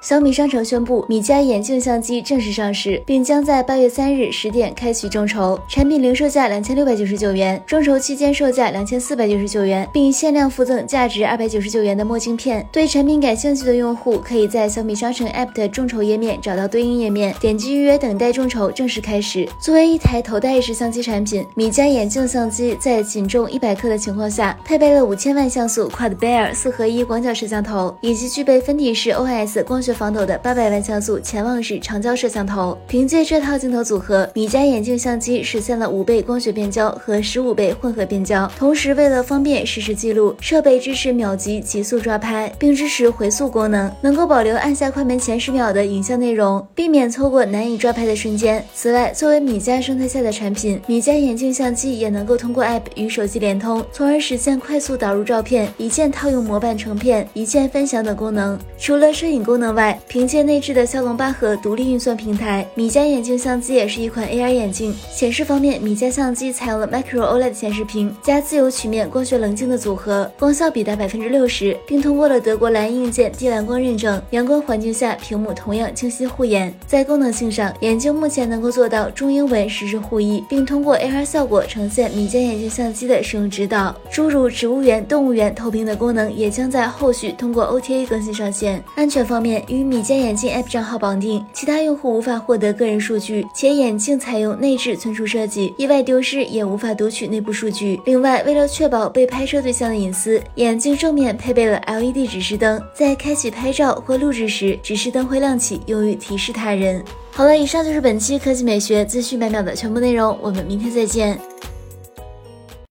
小米商城宣布，米家眼镜相机正式上市，并将在八月三日十点开启众筹。产品零售价两千六百九十九元，众筹期间售价两千四百九十九元，并限量附赠价值二百九十九元的墨镜片。对产品感兴趣的用户，可以在小米商城 App 的众筹页面找到对应页面，点击预约等待众筹正式开始。作为一台头戴式相机产品，米家眼镜相机在仅重一百克的情况下，配备了五千万像素 Quad Bear 四合一广角摄像头，以及具备分体式 OIS 光学。防抖的八百万像素潜望式长焦摄像头，凭借这套镜头组合，米家眼镜相机实现了五倍光学变焦和十五倍混合变焦。同时，为了方便实时记录，设备支持秒级极速抓拍，并支持回溯功能，能够保留按下快门前十秒的影像内容，避免错过难以抓拍的瞬间。此外，作为米家生态下的产品，米家眼镜相机也能够通过 App 与手机联通，从而实现快速导入照片、一键套用模板成片、一键分享等功能。除了摄影功能外，凭借内置的骁龙八核独立运算平台，米家眼镜相机也是一款 AR 眼镜。显示方面，米家相机采用了 Micro OLED 显示屏加自由曲面光学棱镜的组合，光效比达百分之六十，并通过了德国蓝硬件低蓝光认证。阳光环境下，屏幕同样清晰护眼。在功能性上，眼镜目前能够做到中英文实时互译，并通过 AR 效果呈现米家眼镜相机的使用指导。诸如植物园、动物园投屏的功能也将在后续通过 OTA 更新上线。安全方面，与米家眼镜 App 账号绑定，其他用户无法获得个人数据，且眼镜采用内置存储设计，意外丢失也无法读取内部数据。另外，为了确保被拍摄对象的隐私，眼镜正面配备了 LED 指示灯，在开启拍照或录制时，指示灯会亮起，用于提示他人。好了，以上就是本期科技美学资讯百秒的全部内容，我们明天再见。